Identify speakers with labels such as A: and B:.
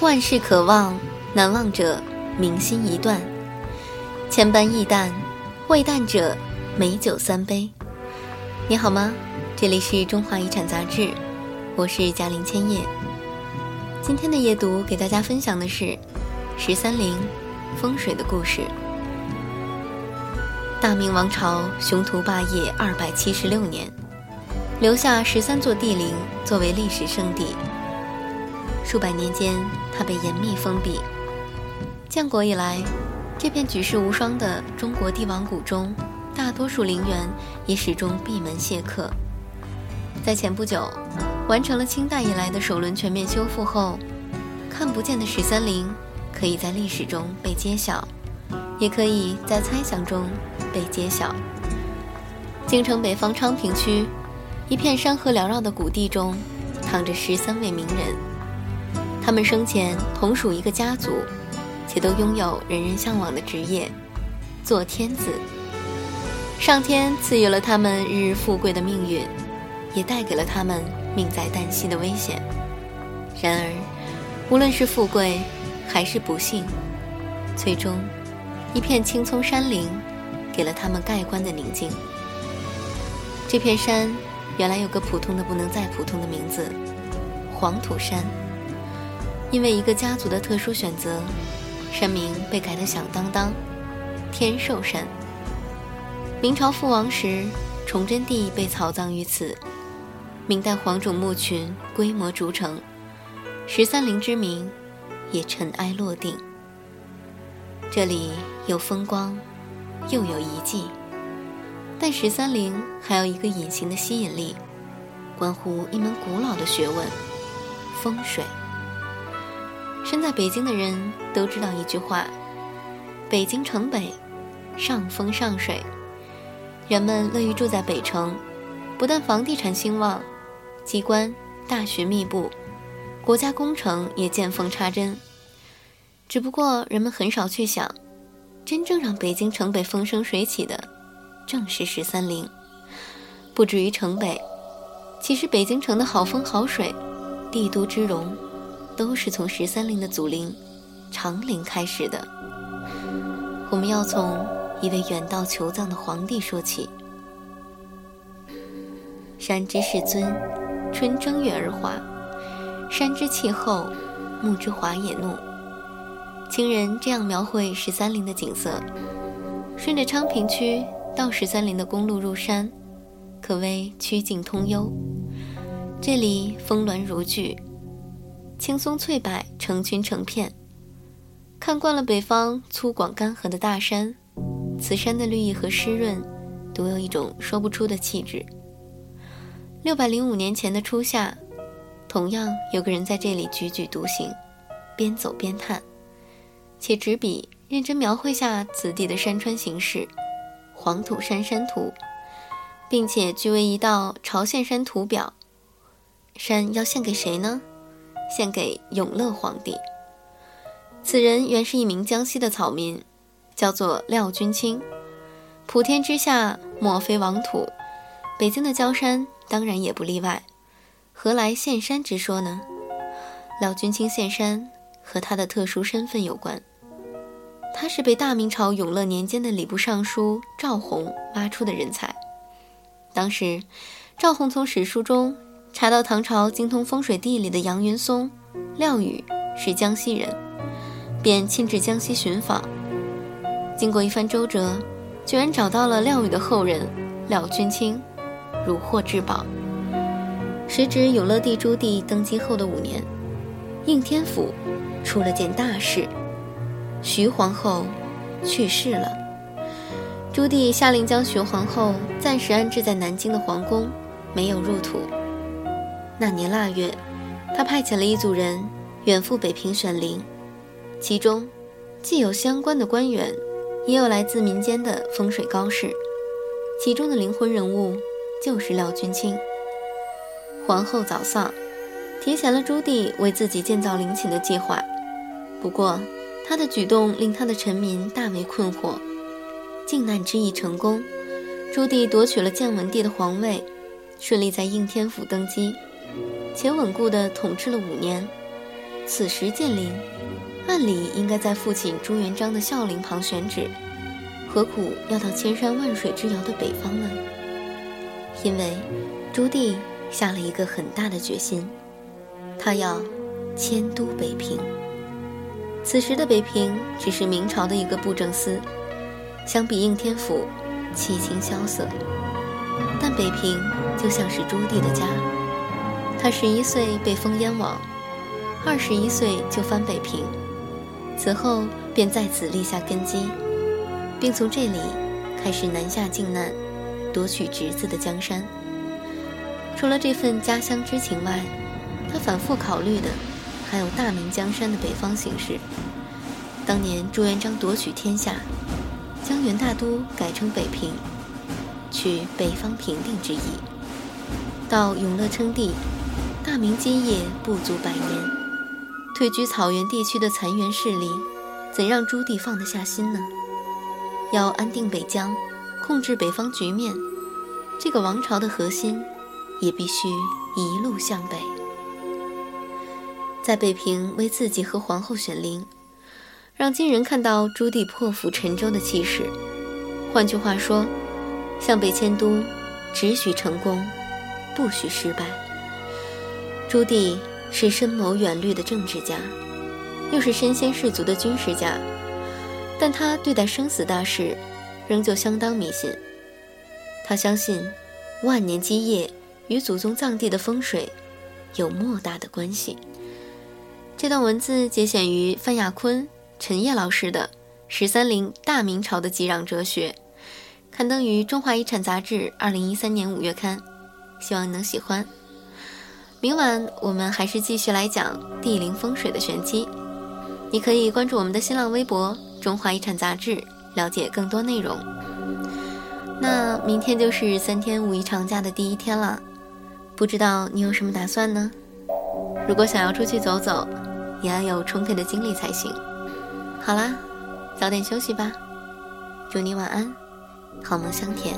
A: 万事可望，难忘者明心一段。千般易淡，未淡者美酒三杯。你好吗？这里是中华遗产杂志，我是嘉玲千叶。今天的夜读给大家分享的是十三陵风水的故事。大明王朝雄图霸业二百七十六年，留下十三座帝陵作为历史圣地。数百年间，它被严密封闭。建国以来，这片举世无双的中国帝王谷中，大多数陵园也始终闭门谢客。在前不久，完成了清代以来的首轮全面修复后，看不见的十三陵可以在历史中被揭晓。也可以在猜想中被揭晓。京城北方昌平区，一片山河缭绕的谷地中，躺着十三位名人。他们生前同属一个家族，且都拥有人人向往的职业——做天子。上天赐予了他们日日富贵的命运，也带给了他们命在旦夕的危险。然而，无论是富贵，还是不幸，最终。一片青葱山林，给了他们盖棺的宁静。这片山原来有个普通的不能再普通的名字——黄土山。因为一个家族的特殊选择，山名被改得响当当——天寿山。明朝覆亡时，崇祯帝被草葬于此。明代黄种墓群规模逐成，十三陵之名也尘埃落定。这里有风光，又有遗迹，但十三陵还有一个隐形的吸引力，关乎一门古老的学问——风水。身在北京的人都知道一句话：“北京城北，上风上水。”人们乐于住在北城，不但房地产兴旺，机关大学密布，国家工程也见缝插针。只不过人们很少去想，真正让北京城北风生水起的，正是十三陵。不止于城北，其实北京城的好风好水、帝都之荣，都是从十三陵的祖陵长陵开始的。我们要从一位远道求葬的皇帝说起。山之世尊，春正月而华；山之气候，木之华也怒。清人这样描绘十三陵的景色：顺着昌平区到十三陵的公路入山，可谓曲径通幽。这里峰峦如聚，青松翠柏成群成片。看惯了北方粗犷干涸的大山，此山的绿意和湿润，独有一种说不出的气质。六百零五年前的初夏，同样有个人在这里踽踽独行，边走边叹。且执笔认真描绘下此地的山川形势，黄土山山图，并且据为一道朝献山图表。山要献给谁呢？献给永乐皇帝。此人原是一名江西的草民，叫做廖君清。普天之下莫非王土，北京的焦山当然也不例外。何来献山之说呢？廖君清献山和他的特殊身份有关。他是被大明朝永乐年间的礼部尚书赵弘挖出的人才。当时，赵弘从史书中查到唐朝精通风水地理的杨云松、廖宇是江西人，便亲至江西寻访。经过一番周折，居然找到了廖宇的后人廖君清，如获至宝。时值永乐帝朱棣登基后的五年，应天府出了件大事。徐皇后去世了，朱棣下令将徐皇后暂时安置在南京的皇宫，没有入土。那年腊月，他派遣了一组人远赴北平选陵，其中既有相关的官员，也有来自民间的风水高士，其中的灵魂人物就是廖君清。皇后早丧，提前了朱棣为自己建造陵寝的计划，不过。他的举动令他的臣民大为困惑。靖难之役成功，朱棣夺取了建文帝的皇位，顺利在应天府登基，且稳固地统治了五年。此时建陵，按理应该在父亲朱元璋的孝陵旁选址，何苦要到千山万水之遥的北方呢？因为朱棣下了一个很大的决心，他要迁都北平。此时的北平只是明朝的一个布政司，相比应天府，凄清萧瑟。但北平就像是朱棣的家，他十一岁被封燕王，二十一岁就翻北平，此后便在此立下根基，并从这里开始南下靖难，夺取侄子的江山。除了这份家乡之情外，他反复考虑的。还有大明江山的北方形势。当年朱元璋夺取天下，将元大都改成北平，取北方平定之意。到永乐称帝，大明基业不足百年，退居草原地区的残垣势力，怎让朱棣放得下心呢？要安定北疆，控制北方局面，这个王朝的核心，也必须一路向北。在北平为自己和皇后选陵，让金人看到朱棣破釜沉舟的气势。换句话说，向北迁都，只许成功，不许失败。朱棣是深谋远虑的政治家，又是身先士卒的军事家，但他对待生死大事，仍旧相当迷信。他相信，万年基业与祖宗葬地的风水有莫大的关系。这段文字节选于范亚坤、陈烨老师的《十三陵大明朝的吉壤哲学》，刊登于《中华遗产》杂志二零一三年五月刊，希望你能喜欢。明晚我们还是继续来讲地灵风水的玄机，你可以关注我们的新浪微博《中华遗产》杂志，了解更多内容。那明天就是三天五一长假的第一天了，不知道你有什么打算呢？如果想要出去走走，也要有充沛的精力才行。好啦，早点休息吧，祝你晚安，好梦香甜。